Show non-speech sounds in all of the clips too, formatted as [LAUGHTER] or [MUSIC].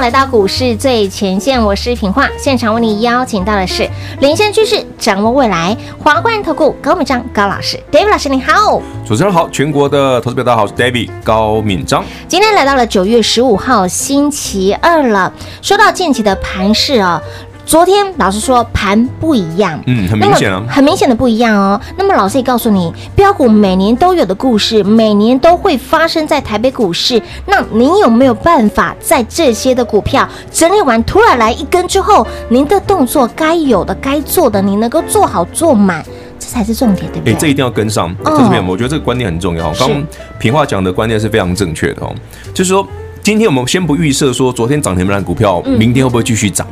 来到股市最前线，我是品化，现场为你邀请到的是领先趋势、掌握未来华冠投顾高敏章高老师，David 老师你好，主持人好，全国的投资表大家好，我是 David 高敏章。今天来到了九月十五号星期二了，说到近期的盘势啊。昨天老师说盘不一样，嗯，很明显啊，很明显的不一样哦。那么老师也告诉你，标股每年都有的故事，每年都会发生在台北股市。那您有没有办法在这些的股票整理完，突然来一根之后，您的动作该有的、该做的，你能够做好做满，这才是重点，对不对？哎，这一定要跟上。这是没有，我觉得这个观念很重要。刚刚平话讲的观念是非常正确的哦，就是说。今天我们先不预设说昨天涨停板的股票明天会不会继续涨？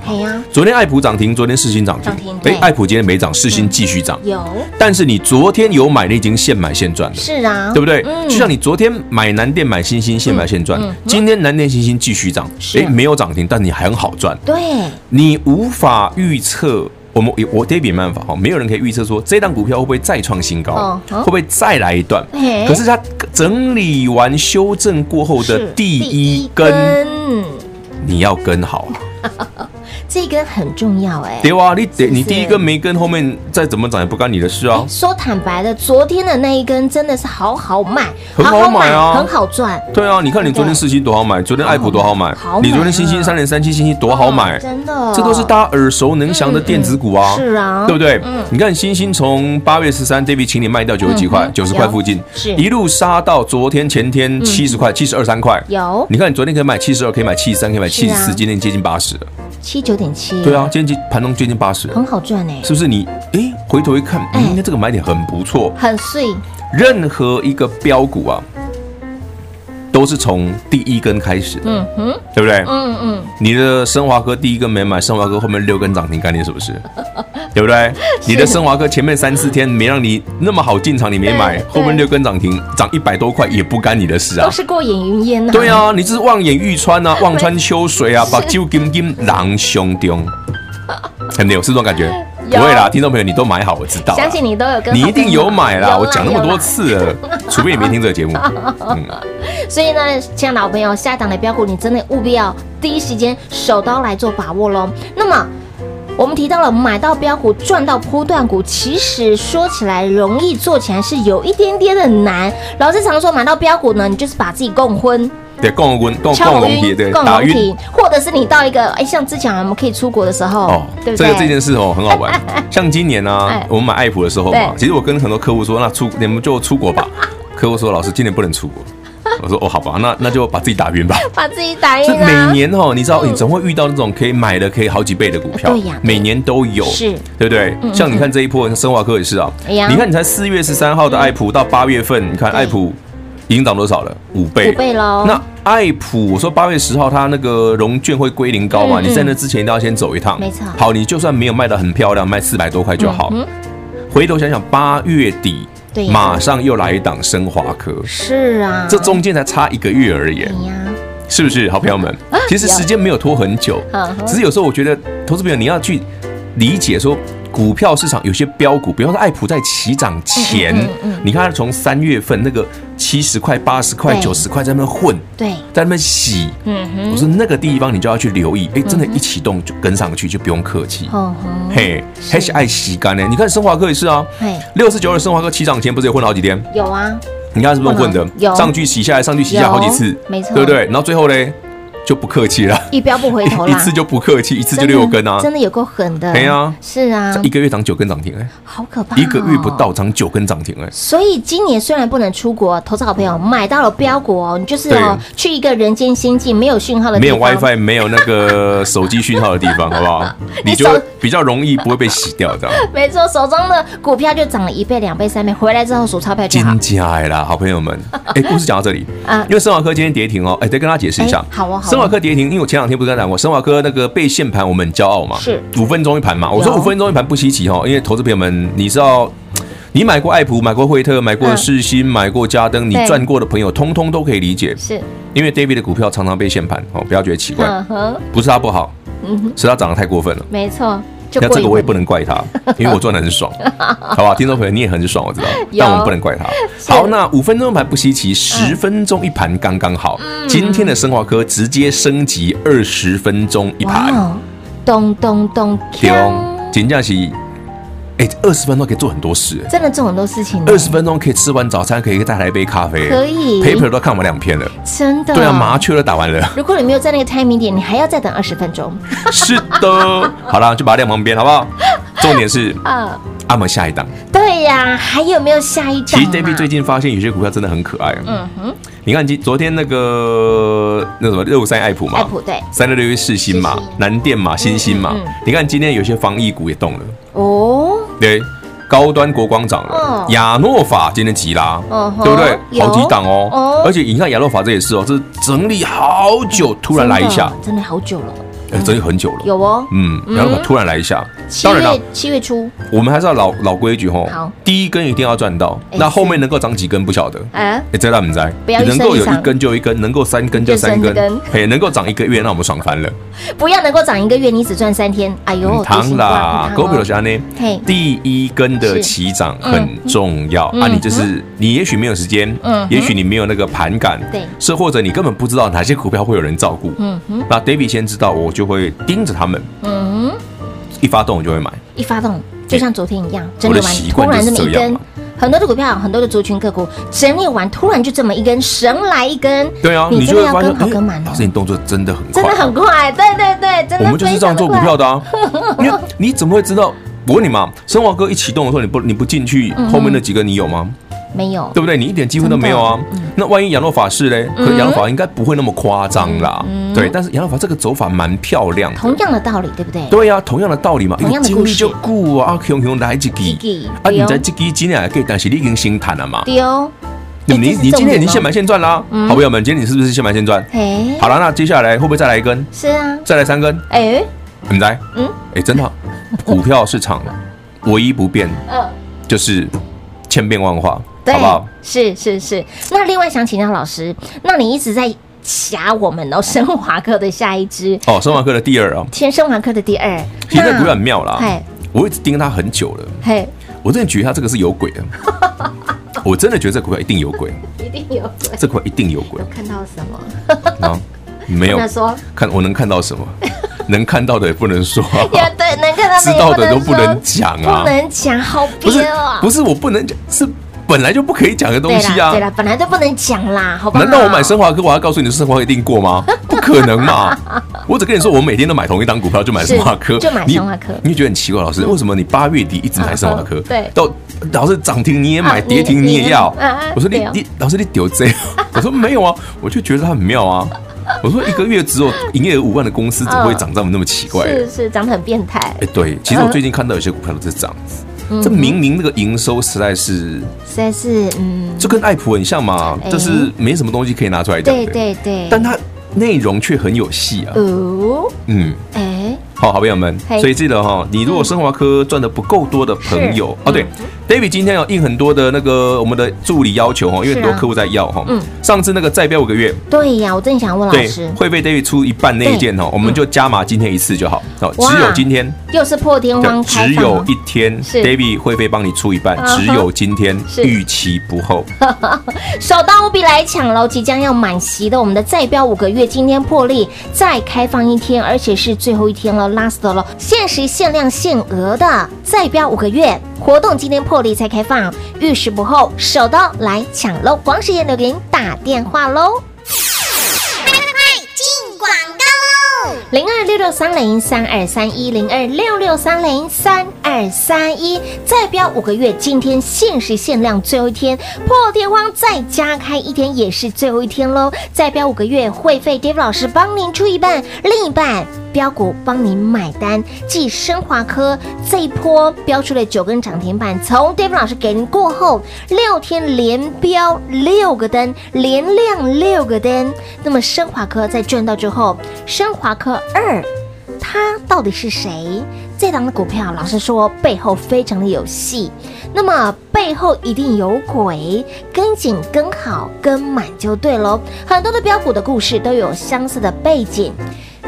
昨天爱普涨停，昨天世新涨停。哎，爱普今天没涨，世新继续涨。有。但是你昨天有买，你已经现买现赚了。是啊，对不对？就像你昨天买南电买新星，现买现赚。今天南电新星继续涨，哎，没有涨停，但你还很好赚。对。你无法预测。我们我 David 没办法哈，没有人可以预测说这档股票会不会再创新高，会不会再来一段。可是它整理完修正过后的第一根，你要跟好。这一根很重要哎，对啊，你得你第一根没跟，后面再怎么涨也不干你的事啊。说坦白的，昨天的那一根真的是好好买，很好买啊，很好赚。对啊，你看你昨天四星多好买，昨天爱普多好买，你昨天星星三零三七星星多好买，真的，这都是大家耳熟能详的电子股啊，是啊，对不对？嗯。你看星星从八月十三，David 请你卖掉九十几块，九十块附近，是。一路杀到昨天前天七十块，七十二三块。有，你看你昨天可以买七十二，可以买七十三，可以买七十四，今天接近八十了。七九点七，对啊，今天盘中接近八十，很好赚哎，是不是你？你哎，回头一看，嗯，那这个买点很不错，很碎。任何一个标股啊，都是从第一根开始的，嗯哼，对不对？嗯嗯。你的升华科第一根没买，升华科后面六根涨停概念是不是？[LAUGHS] 对不对？你的升华科前面三四天没让你那么好进场，你没买，后面六根涨停涨一百多块也不干你的事啊，都是过眼云烟呐。对啊，你这是望眼欲穿啊，[LAUGHS] 望穿秋水啊，把酒金金囊胸中，很有是这种感觉？不会啦，听众朋友你都买好，我知道，相信你都有跟，你一定有买啦，我讲那么多次了，[LAUGHS] 除非你没听这个节目。[LAUGHS] 嗯，所以呢，亲爱的老朋友，下一档的标股你真的务必要第一时间手刀来做把握喽。那么。我们提到了买到标股赚到波段股，其实说起来容易，做起来是有一点点的难。老师常说买到标股呢，你就是把自己供昏，对，供昏，供供龙体，对，打晕，或者是你到一个哎，像之前我们可以出国的时候，哦，对不对？这个这件事哦很好玩。[LAUGHS] 像今年呢，我们买爱普的时候嘛，其实我跟很多客户说，那出你们就出国吧。客户说，老师今年不能出国。我说哦，好吧，那那就把自己打晕吧，[LAUGHS] 把自己打晕。每年哦，你知道，你总会遇到那种可以买的可以好几倍的股票，对呀，每年都有，是，对不对？像你看这一波，升华科也是啊。你看你才四月十三号的爱普到八月份，你看爱普已经涨多少了？五倍，五倍喽。那爱普，我说八月十号它那个融券会归零高嘛？你在那之前一定要先走一趟，没错。好，你就算没有卖的很漂亮，卖四百多块就好。回头想想，八月底。马上又来一档升华科，是啊，这中间才差一个月而已，是不是？好朋友们，其实时间没有拖很久，只是有时候我觉得，投资朋友你要去理解说。股票市场有些标股，比方说爱普在起涨前，你看它从三月份那个七十块、八十块、九十块在那边混，对，在那边洗。嗯哼，我说那个地方你就要去留意，哎，真的，一启动就跟上去，就不用客气。嘿，还是爱洗干呢。你看升华科也是啊，六四九二升华科起涨前不是也混了好几天？有啊，你看是不是混的？有上去洗下来，上去洗下来好几次，没错，对不对？然后最后嘞。就不客气了，一标不回头了，一次就不客气，一次就六根啊，真的有够狠的。对啊，是啊，一个月涨九根涨停哎，好可怕，一个月不到涨九根涨停哎。所以今年虽然不能出国，投资好朋友买到了标股哦，你就是哦去一个人间仙境没有讯号的地方，没有 WiFi，没有那个手机讯号的地方，[LAUGHS] 好不好？[LAUGHS] 你就比较容易不会被洗掉的。[LAUGHS] 没错，手中的股票就涨了一倍、两倍、三倍，回来之后数钞票就好。金价啦，好朋友们，哎，故事讲到这里。啊，因为生华科今天跌停哦，哎，再跟大家解释一下，好哦，好。生华科跌停，因为我前两天不是跟他讲过，生华科那个被限盘，我们很骄傲嘛，是。五分钟一盘嘛。我说五分钟一盘不稀奇哈，因为投资朋友们，你知道，你买过爱普，买过惠特，买过世新，买过嘉登，你赚过的朋友，通通都可以理解。是，因为 David 的股票常常被限盘哦，不要觉得奇怪，不是他不好，是他涨得太过分了。没错。那这个我也不能怪他，[LAUGHS] 因为我赚的很爽，好吧？听众朋友你也很爽，我知道，但我们不能怪他。好，那五分钟盘不稀奇，十分钟一盘刚刚好。今天的生化科直接升级二十分钟一盘，咚咚咚，咚，金价是。哎，二十分钟可以做很多事，真的做很多事情。二十分钟可以吃完早餐，可以再来一杯咖啡，可以。paper 都看完两篇了，真的。对啊，麻雀都打完了。如果你没有在那个 timing 点，你还要再等二十分钟。[LAUGHS] 是的，好了，就把它晾旁边，好不好？[LAUGHS] 重点是啊，阿门下一档。对呀，还有没有下一档？其实 David 最近发现有些股票真的很可爱。嗯哼，你看今昨天那个那什么六五三爱普嘛，爱普对，三六六一世芯嘛，南电嘛，欣兴嘛。你看今天有些防疫股也动了。哦，对。高端国光涨了，亚诺法今天急拉，对不对？好几档哦，而且你看亚诺法这也是哦，这是整理好久，突然来一下，真的好久了。哎，整理很久了，有哦，嗯，然后突然来一下，当然了，七月初，我们还是要老老规矩吼，好，第一根一定要赚到，那后面能够长几根不晓得，哎，这大不在，能够有一根就一根，能够三根就三根，嘿，能够涨一个月，那我们爽翻了。[LAUGHS] 不要能够涨一个月，你只赚三天，哎呦，糖啦，狗皮虾呢？嘿，第一根的起涨很重要啊，你就是你也许没有时间，嗯，也许你没有那个盘感，对，是或者你根本不知道哪些股票会有人照顾，嗯哼，那 David 先知道我。就会盯着他们，嗯，一发动我就会买，一发动就像昨天一样，整理完突然这么一根，很多的股票，很多的族群个股整理完，突然就这么一根神来一根，对啊，你真的要跟好跟满，老师你动作真的很快，真的很快，对对对，真的。我们就是这样做股票的啊，[LAUGHS] 因为你怎么会知道？我问你嘛，生华哥一启动的时候，你不你不进去，后面那几个你有吗？没有，对不对？你一点机会都没有啊！那万一杨洛法是嘞？可亚诺法应该不会那么夸张啦。对，但是杨洛法这个走法蛮漂亮的。同样的道理，对不对？对呀，同样的道理嘛。同样的故事就顾啊，熊熊来一支啊！你在这支今天还可以，但是你已经先谈了嘛？对哦。你你今天已经现买现赚啦，好朋友们，今天你是不是现买现赚？好了，那接下来会不会再来一根？是啊，再来三根。哎，你来，嗯，哎，真的，[LAUGHS] 股票市场唯一不变，就是千变万化。对好不好？是是是。那另外想请教老师，那你一直在夹我们哦，生华科的下一支哦，生华科的第二啊，先生华科的第二，其实这股很妙啦。嘿，我一直盯它很久了。嘿，我真的觉得它这个是有鬼的。[LAUGHS] 我真的觉得这股票一定有鬼，一定有鬼，这股票一定有鬼。看到什么？啊，没有。说看我能看到什么？[LAUGHS] 能看到的也不能说。也对，能看到知道的都不能讲啊，不能讲，好憋啊。不是，我不能讲是。本来就不可以讲的东西啊！对了，本来就不能讲啦，好吧？难道我买升华科，我要告诉你，升华科一定过吗？不可能嘛！[LAUGHS] 我只跟你说，我每天都买同一档股票，就买升华科，就买升华科。你觉得很奇怪，老师，为什么你八月底一直买升华科？对，到老师涨停你也买，跌停你也要。我说你你老师你丢这？[LAUGHS] 我说没有啊，我就觉得它很妙啊。我说一个月只有 [LAUGHS] 营业额五万的公司，怎么会涨这么那么奇怪？是是，长得很变态。哎，对，其实我最近看到有些股票都是这样子。这明明那个营收实在是，实在是，嗯，就跟爱普很像嘛，就是没什么东西可以拿出来讲，对对对，但它内容却很有戏啊，哦，嗯，哎。好，好朋友们，所以记得哈，你如果生华科赚的不够多的朋友哦，对，David 今天有应很多的那个我们的助理要求哈，因为很多客户在要哈。嗯。上次那个再标五个月。对呀，我正想问老师，会被 David 出一半那一件哈，我们就加码今天一次就好。哦，只有今天。又是破天荒开。只有一天，David 会被帮你出一半，只有今天，预期不候。[LAUGHS] 手刀务必来抢喽！即将要满席的我们的再标五个月，今天破例再开放一天，而且是最后一天了。last 了，限时限量限额的再标五个月活动，今天破例再开放，遇事不候，手刀来抢喽！黄时间留给您打电话喽。零二六六三零三二三一零二六六三零三二三一，再标五个月，今天限时限量最后一天，破天荒再加开一天也是最后一天喽！再标五个月，会费 David 老师帮您出一半，另一半。标股帮您买单。继升华科这一波标出了九根涨停板，从 David 老师给您过后，六天连标六个灯，连亮六个灯。那么升华科在赚到之后，升华科二，他到底是谁？这档的股票，老实说背后非常的有戏，那么背后一定有鬼，跟紧跟好跟满就对喽。很多的标股的故事都有相似的背景。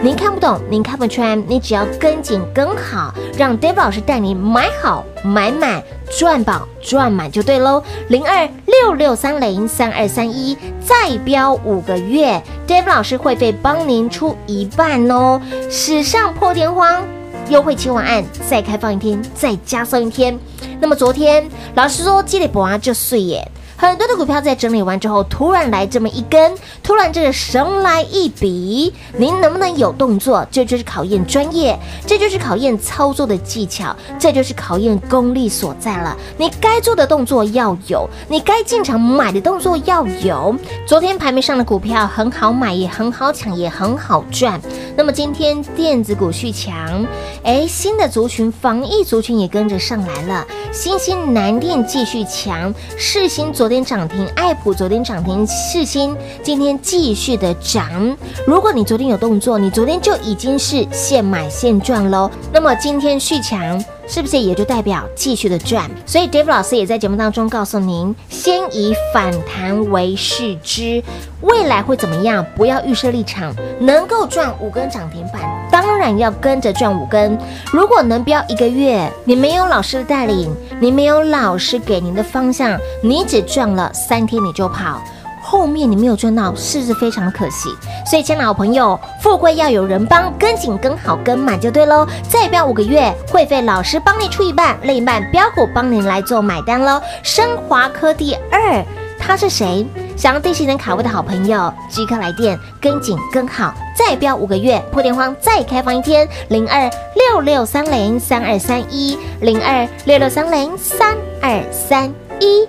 您看不懂，您看不穿，你只要跟紧跟好，让 David 老师带你买好买满赚饱赚满就对喽。零二六六三零三二三一再标五个月，David 老师会费帮您出一半哦。史上破天荒优惠期完案，再开放一天，再加送一天。那么昨天老师说积累博啊就碎耶。很多的股票在整理完之后，突然来这么一根，突然这个神来一笔，您能不能有动作？这就是考验专业，这就是考验操作的技巧，这就是考验功力所在了。你该做的动作要有，你该进场买的动作要有。昨天盘面上的股票很好买，也很好抢，也很好赚。那么今天电子股续强，哎，新的族群防疫族群也跟着上来了，新兴南电继续强，世新昨。昨天涨停，爱普昨天涨停，世芯今天继续的涨。如果你昨天有动作，你昨天就已经是现买现赚喽。那么今天续强，是不是也就代表继续的赚？所以 David 老师也在节目当中告诉您，先以反弹为视之，未来会怎么样？不要预设立场，能够赚五根涨停板，当然要跟着赚五根。如果能标一个月，你没有老师的带领，你没有老师给您的方向，你只赚了三天你就跑。后面你没有赚到，是不是非常的可惜？所以，亲爱的好朋友，富贵要有人帮，跟紧跟好跟满就对喽。再标五个月，会费老师帮你出一半，另一半标股帮您来做买单喽。升华科第二，他是谁？想要第一时间卡位的好朋友，即刻来电，跟紧跟好。再标五个月，破天荒再开放一天，零二六六三零三二三一，零二六六三零三二三一。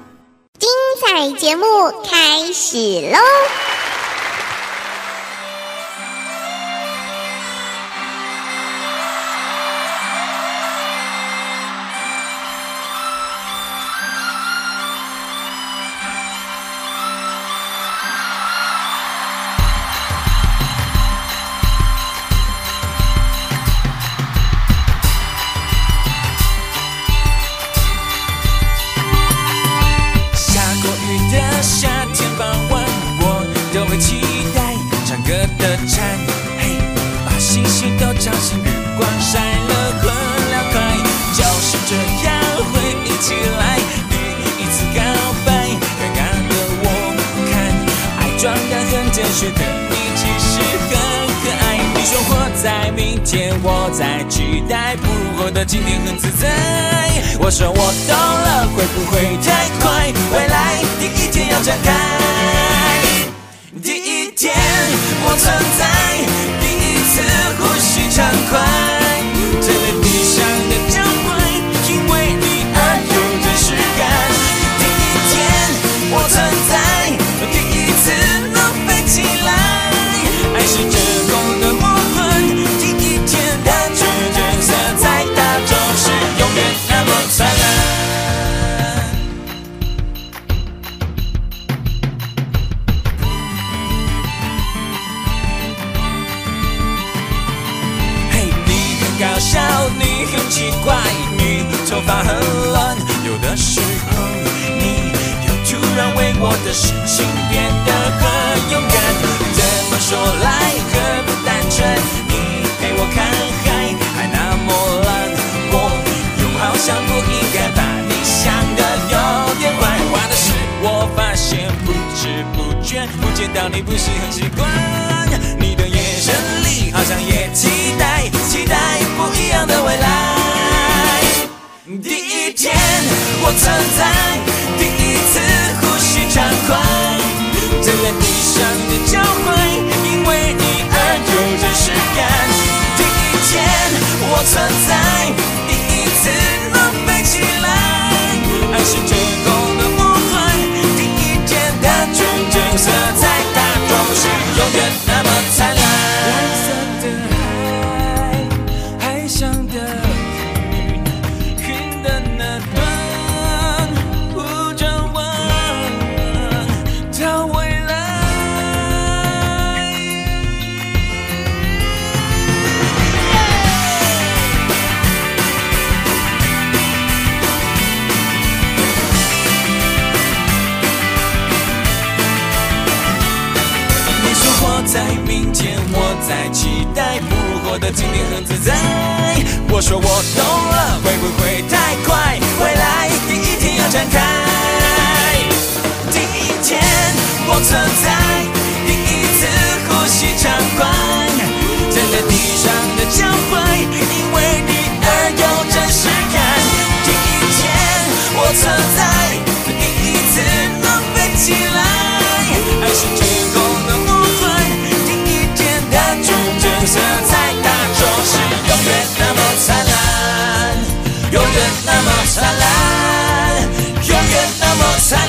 彩节目开始喽！觉，不见到你不是很习惯。你的眼神里好像也期待，期待不一样的未来。第一天，我存在，第一次呼吸畅快，站在地上的脚踝，因为你而有真实感。第一天，我存在，第一次能飞起来，爱是天空的梦幻，第一天的纯真色彩，的今天很自在，我说我懂了，会不会太快？未来第一天要展开，第一天我存在，第一次呼吸畅快，站在地上的脚踝，因为你而有真实感。第一天我存在，第一次能飞起来，爱是天空的弧线，第一天的纯真色彩幻，第一天的纯真色彩。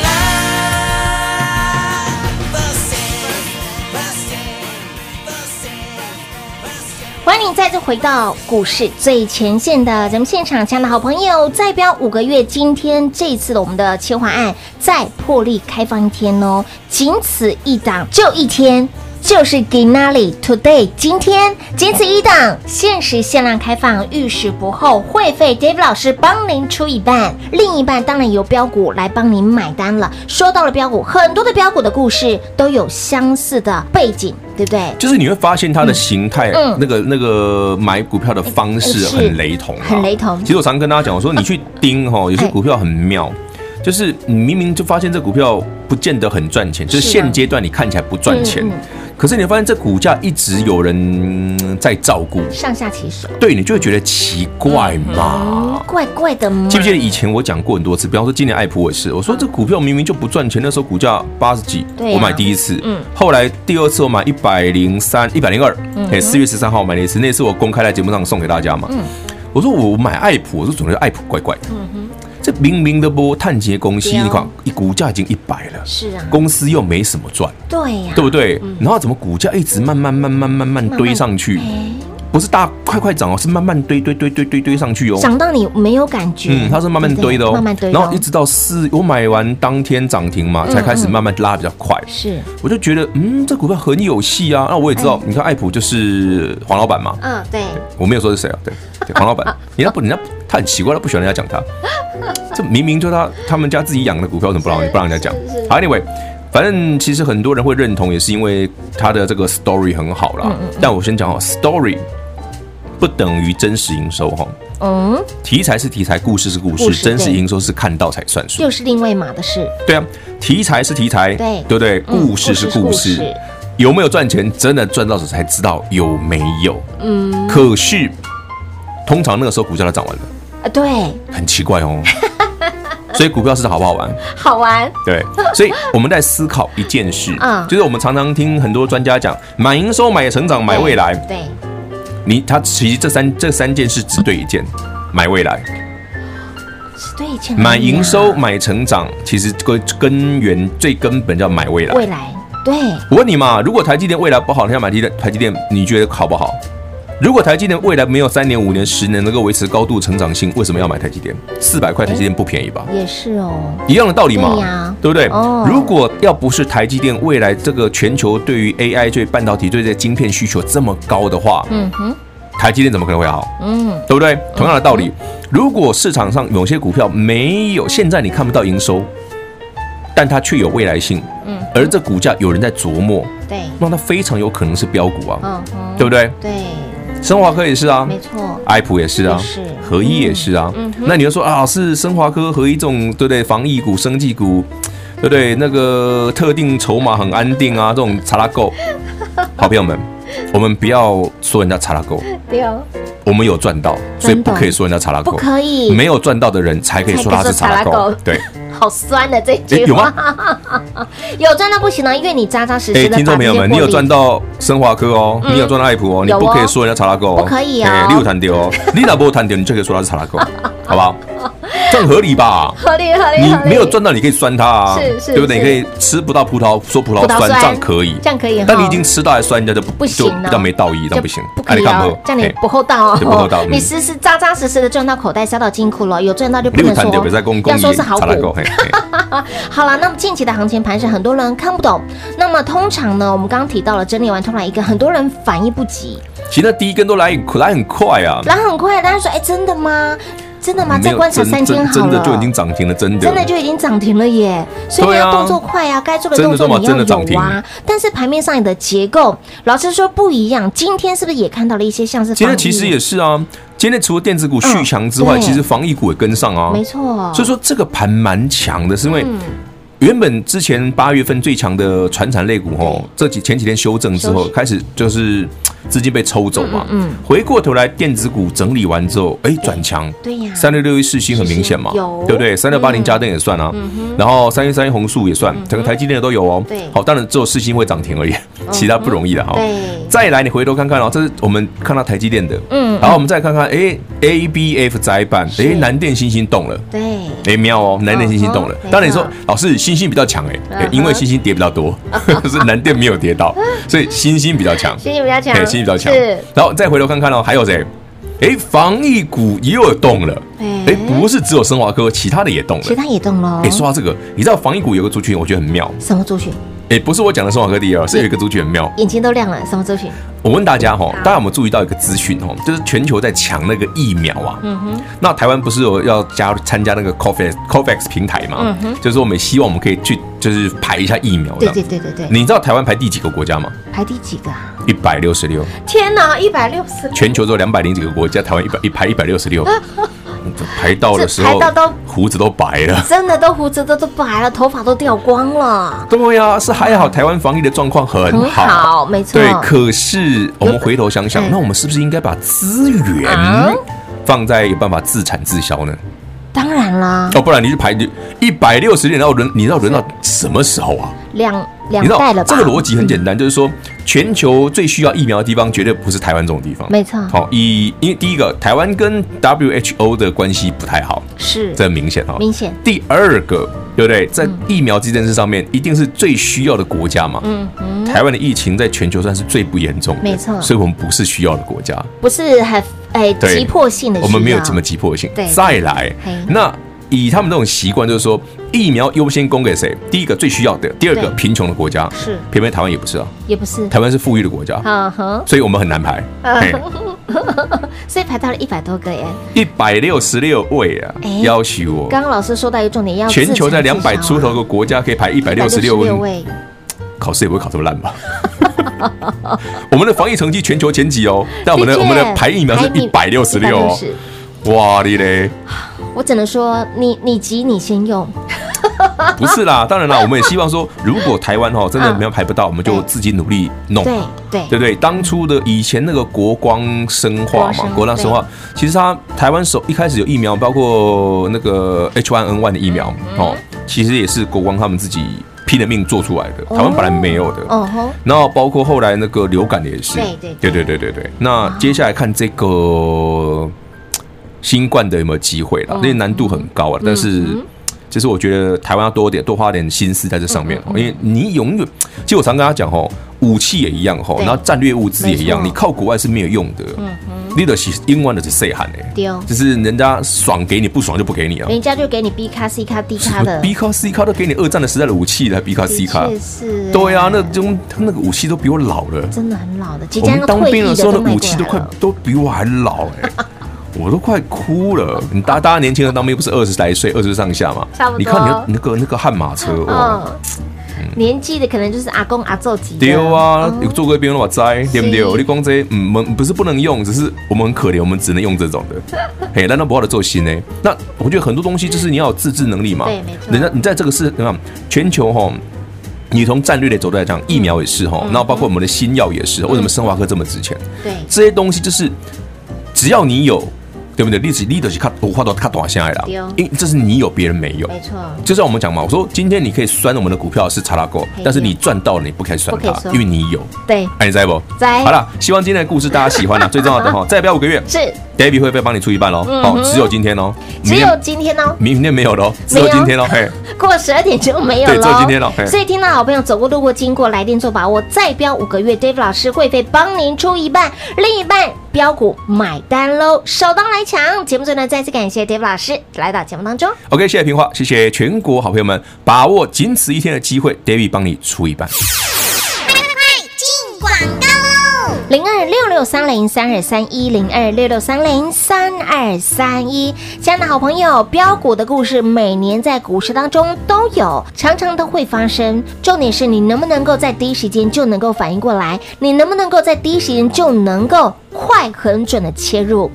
欢迎你再次回到股市最前线的咱们现场，亲爱的好朋友，再标五个月，今天这一次的我们的切换案再破例开放一天哦，仅此一档，就一天。就是 Ginali Today，今天仅此一档，限时限量开放，遇事不候，会费 David 老师帮您出一半，另一半当然由标股来帮您买单了。说到了标股，很多的标股的故事都有相似的背景，对不对？就是你会发现它的形态，嗯，那个那个买股票的方式很雷同，很雷同。其实我常跟大家讲，我说你去 [LAUGHS] 盯哈，有些股票很妙，就是你明明就发现这股票不见得很赚钱，就是现阶段你看起来不赚钱。可是你发现这股价一直有人在照顾，上下其手，对，你就会觉得奇怪嘛，嗯、怪怪的吗？记不记得以前我讲过很多次？比方说今年爱普也是，我说这股票明明就不赚钱，那时候股价八十几，我买第一次，嗯，后来第二次我买一百零三、一百零二，哎，四月十三号买了一次，那次我公开在节目上送给大家嘛，嗯，我说我买爱普，我说总觉得爱普怪怪的，嗯哼。这明明的波碳结公司，你看一股价已经一百了，是啊，公司又没什么赚，对呀，对不对？然后怎么股价一直慢慢慢慢慢慢堆上去？不是大快快涨哦，是慢慢堆堆堆堆堆堆上去哦，涨到你没有感觉，嗯，它是慢慢堆的哦，慢慢堆，然后一直到四，我买完当天涨停嘛，才开始慢慢拉比较快，是，我就觉得嗯，这股票很有戏啊，那我也知道，你看爱普就是黄老板嘛，嗯，对，我没有说是谁啊，对，[LAUGHS] 黄老板，人家不，人家他很奇怪，他不喜欢人家讲他。[LAUGHS] 这明明就他他们家自己养的股票，怎么不让你不让人家讲？好，Anyway，反正其实很多人会认同，也是因为他的这个 story 很好啦。但我先讲哦，story 不等于真实营收哈。嗯，题材是题材，故事是故事，真实营收是看到才算数，又是另外码的事。对啊，题材是题材，对对不对？故事是故事，有没有赚钱，真的赚到手才知道有没有。嗯，可是通常那个时候股价都涨完了。啊，对，很奇怪哦。[LAUGHS] 所以股票市场好不好玩？好玩。对，所以我们在思考一件事，[LAUGHS] 嗯，就是我们常常听很多专家讲，买营收、买成长、买未来。对，你他其实这三这三件事只对一件，买未来。只对一件。买营收、买成长，其实根根源最根本叫买未来。未来，对。我问你嘛，如果台积电未来不好，你要买台台积电你觉得好不好？如果台积电未来没有三年、五年、十年能够维持高度成长性，为什么要买台积电？四百块台积电不便宜吧？也是哦，一样的道理嘛，对呀，对不对？哦，如果要不是台积电未来这个全球对于 AI 对半导体对这晶片需求这么高的话，嗯哼，台积电怎么可能会好？嗯，对不对？同样的道理，如果市场上有些股票没有，现在你看不到营收。但它却有未来性。嗯，而这股价有人在琢磨，对，那它非常有可能是标股啊，嗯，对不对？对，升华科也是啊，没错，爱普也是啊，是。合一也是啊。嗯，那你就说啊，是升华科合一这种对不对？防疫股、生技股，对不对？那个特定筹码很安定啊，这种查拉够，[LAUGHS] 好朋友们，我们不要说人家查拉购，对哦，我们有赚到，所以不可以说人家查拉购，不可以，没有赚到的人才可以说他是查拉购，对。[LAUGHS] 好酸的这句话，有吗？[LAUGHS] 有赚到不行啊，因为你扎扎实实的。哎，听众朋友们，你有赚到升华科哦，你有赚到爱普哦，你不可以说人家查拉购，不可以啊。你有谈掉哦，你哪波谈掉，你就可以说他是查拉购，[LAUGHS] 好不好？这样合理吧？合理合理。你没有赚到，你可以酸他啊，是是，对不对？你可以吃不到葡萄说葡萄酸，这样可以，这样可以。但你已经吃到还酸，人家就不行，比较没道义，这样不行，不可以哦。这样你不厚道哦，不厚道。[LAUGHS] 你实实扎扎实实的赚到口袋，塞到金库了，有赚到就不能说要说是好股。[LAUGHS] 好了，那么近期的行情盘是很多人看不懂。那么通常呢，我们刚刚提到了整理完，突然一个很多人反应不及。其实第一根都来来很快啊，来很快。大家说，哎，真的吗？真的吗？再观察三天好了，真的就已经涨停了，真的，真的就已经涨停了耶。所以你要动作快啊，该做的动作你要有啊。但是盘面上你的结构，老实说不一样。今天是不是也看到了一些像是？今天其实也是啊。今天除了电子股续强之外，其实防疫股也跟上啊。没错。所以说这个盘蛮强的，是因为。原本之前八月份最强的船产类股吼，这几前几天修正之后，开始就是资金被抽走嘛。嗯。回过头来，电子股整理完之后，哎，转强。对呀。三六六一世星很明显嘛，对不对？三六八零嘉登也算啊。然后三一三一弘塑也算，整个台积电的都有哦。对。好，当然只有世星会涨停而已，[LAUGHS] 其他不容易的哈。对。再来，你回头看看哦，这是我们看到台积电的。嗯。然后我们再看看，哎，A B F 窄板，哎，南电星星动了。对。哎，妙哦，南电星星动了。当然你说，老师。星星比较强哎，因为星星跌比较多，[LAUGHS] 是南电没有跌到，所以星星比较强。星星比较强，哎，欣兴比较强。然后再回头看看哦，还有谁？哎，防疫股也有动了。哎，不是只有生华科，其他的也动了。其他也动了。哎，说到这个，你知道防疫股有个族群，我觉得很妙。什么族群？哎，不是我讲的松华科第二，是有一个族群很妙，眼睛都亮了。什么族群？我问大家哈，大家有没有注意到一个资讯哈？就是全球在抢那个疫苗啊。嗯哼。那台湾不是有要加入参加那个 COVAX COVAX 平台嘛？嗯哼。就是我们希望我们可以去，就是排一下疫苗。对对对对对。你知道台湾排第几个国家吗？排第几个啊？一百六十六。天哪，一百六十六。全球只有两百零几个国家，台湾一百一排一百六十六。[LAUGHS] 排到的时候，排到都胡子都白了，真的都胡子都都白了，头发都掉光了。对呀，是还好，台湾防疫的状况很好，好，没错。对，可是我们回头想想，那我们是不是应该把资源放在有办法自产自销呢？当然啦，哦，不然你去排一百六十年，然后轮，你要轮到什么时候啊？两两代了吧？这个逻辑很简单，就是说，全球最需要疫苗的地方，绝对不是台湾这种地方。没错。好，以因为第一个，台湾跟 WHO 的关系不太好，是这很明显哈。明显。第二个，对不对？在疫苗这件事上面，一定是最需要的国家嘛。嗯嗯。台湾的疫情在全球算是最不严重的，没错。所以我们不是需要的国家，不是很哎急迫性的。我们没有这么急迫性。对。再来，那。以他们这种习惯，就是说疫苗优先供给谁？第一个最需要的，第二个贫穷的国家。是，偏偏台湾也不是啊，也不是，台湾是富裕的国家，嗯哼，所以我们很难排，[LAUGHS] 所以排到了一百多个耶，一百六十六位啊，要求我。刚刚老师说到一个重点，要全球在两百出头个国家可以排一百六十六位，考试也不会考这么烂吧？[LAUGHS] 我们的防疫成绩全球前几哦，但我们的我们的排疫苗是一百六十六哦，哇你嘞！我只能说，你你急你先用，[LAUGHS] 不是啦，当然啦，我们也希望说，如果台湾哈真的没有排不到，我们就自己努力弄，对对对对。当初的以前那个国光生化嘛，国光生化，其实它台湾首一开始有疫苗，包括那个 H1N1 的疫苗哦，其实也是国光他们自己拼了命做出来的，台湾本来没有的，哦吼。然后包括后来那个流感的也是，对对对对对对。那接下来看这个。新冠的有没有机会了？那些难度很高啊，但是其实我觉得台湾要多点，多花点心思在这上面，因为你永远，其实我常跟他讲吼，武器也一样吼，然后战略物资也一样，你靠国外是没有用的。嗯嗯你的是英文的是谁喊的？就是人家爽给你，不爽就不给你啊。人家就给你 B 卡、C 卡、D 卡的，B 卡、C 卡都给你二战的时代的武器了 B 卡、C 卡，是，对啊，那种他那个武器都比我老了，真的很老的。我们当兵的时候的武器都快都比我还老哎。[LAUGHS] 我都快哭了。你大大家年轻人当兵不是二十来岁，二十上下嘛？差不多。你看你那个那个悍马车哦。年纪的可能就是阿公阿祖级。丢啊，有做过兵的话栽，对不对？你光这，嗯，我们不是不能用，只是我们很可怜，我们只能用这种的。[LAUGHS] 嘿，难道不好的做心呢？那我觉得很多东西就是你要有自制能力嘛。对，没错。人家你在这个世，你看？全球哈，你从战略的角度来讲，疫苗也是哈，然后包括我们的新药也是。为什么生化科这么值钱？对，这些东西就是只要你有。对不对？历史 leader 是看我话都看短下来了，因为这是你有别人没有，没错。就像我们讲嘛，我说今天你可以酸我们的股票是查拉狗，但是你赚到了你不可以酸它，因为你有。对，哎，你在不？在。好了，希望今天的故事大家喜欢了。[LAUGHS] 最重要的哈，再不要五个月，是 David 会不会帮你出一半喽？哦，只有今天哦，只有今天哦，明天没有喽，只有今天喽。嘿，[LAUGHS] 过了十二点就没有了，对，只有今天喽。所以听到好朋友走过路过经过来电做把握，再标五个月，David 老师会费帮您出一半，另一半。标股买单喽，首当来抢！节目最后呢，再次感谢 David 老师来到节目当中。OK，谢谢平花，谢谢全国好朋友们，把握仅此一天的机会，David 帮你出一半。快快快，进广告。零二六六三零三二三一零二六六三零三二三一，亲爱的好朋友，标股的故事每年在股市当中都有，常常都会发生。重点是你能不能够在第一时间就能够反应过来，你能不能够在第一时间就能够快、很准的切入。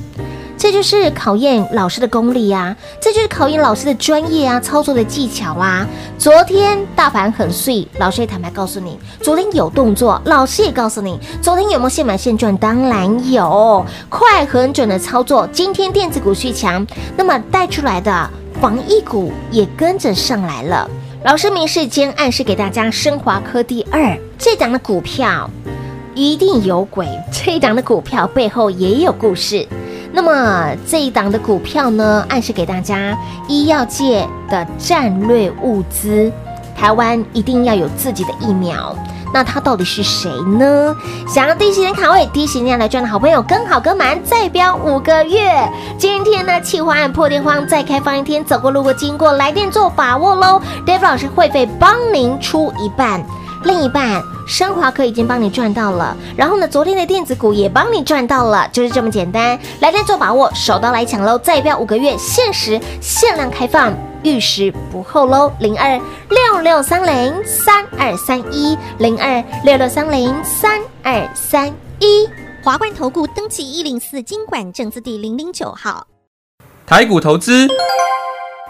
这就是考验老师的功力、啊，这就是考验老师的专业啊，操作的技巧啊。昨天大盘很碎，老师也坦白告诉你，昨天有动作，老师也告诉你，昨天有没有现买现赚？当然有，快很准的操作。今天电子股续强，那么带出来的防疫股也跟着上来了。老师明示间暗示给大家，升华科第二这档的股票一定有鬼，这档的股票背后也有故事。那么这一档的股票呢，暗示给大家，医药界的战略物资，台湾一定要有自己的疫苗。那他到底是谁呢？想要第一时间卡位、第一时间来赚的好朋友，跟好跟满，再标五个月。今天呢，企划案破天荒再开放一天，走过路过经过来电做把握喽。Dave 老师会费帮您出一半。另一半，升华科已经帮你赚到了，然后呢，昨天的电子股也帮你赚到了，就是这么简单。来电做把握，手刀来抢喽！再标五个月，限时限量开放，遇时不候喽！零二六六三零三二三一，零二六六三零三二三一。华冠投顾登记一零四金管证字第零零九号，台股投资。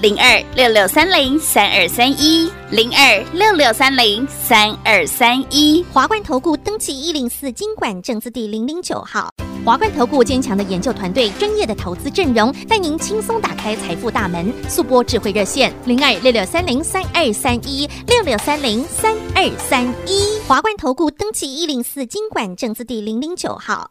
零二六六三零三二三一，零二六六三零三二三一，华冠投顾登记一零四经管证字第零零九号。华冠投顾坚强的研究团队，专业的投资阵容，带您轻松打开财富大门。速拨智慧热线零二六六三零三二三一六六三零三二三一。华冠投顾登记一零四经管证字第零零九号。